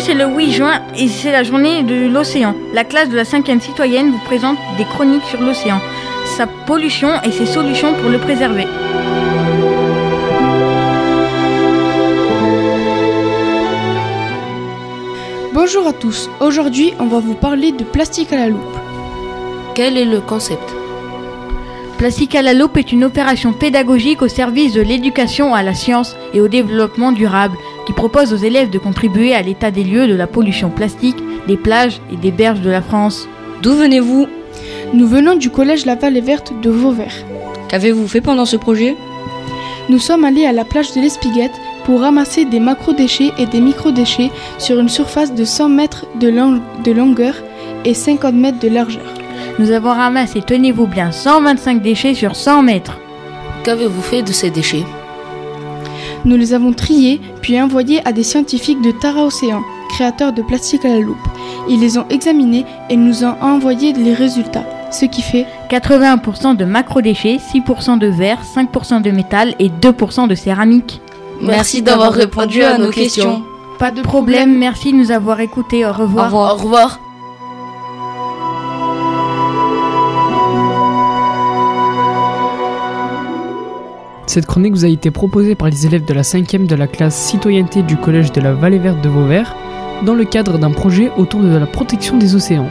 10 juin et c'est la journée de l'océan. La classe de la 5e citoyenne vous présente des chroniques sur l'océan, sa pollution et ses solutions pour le préserver. Bonjour à tous, aujourd'hui on va vous parler de plastique à la loupe. Quel est le concept? Plastique à la loupe est une opération pédagogique au service de l'éducation à la science et au développement durable qui propose aux élèves de contribuer à l'état des lieux de la pollution plastique des plages et des berges de la France. D'où venez-vous? Nous venons du collège La Vallée Verte de Vauvert. Qu'avez-vous fait pendant ce projet? Nous sommes allés à la plage de l'Espiguette pour ramasser des macro-déchets et des micro-déchets sur une surface de 100 mètres de, long- de longueur et 50 mètres de largeur. Nous avons ramassé, tenez-vous bien, 125 déchets sur 100 mètres. Qu'avez-vous fait de ces déchets? Nous les avons triés puis envoyés à des scientifiques de Tara Océan, créateurs de plastique à la loupe. Ils les ont examinés et nous ont envoyé les résultats, ce qui fait 81% de macro-déchets, 6% de verre, 5% de métal et 2% de céramique. Merci d'avoir répondu à nos questions. Pas de problème, merci de nous avoir écoutés. Au revoir. Au revoir. Cette chronique vous a été proposée par les élèves de la 5e de la classe citoyenneté du collège de la Vallée Verte de Vauvert dans le cadre d'un projet autour de la protection des océans.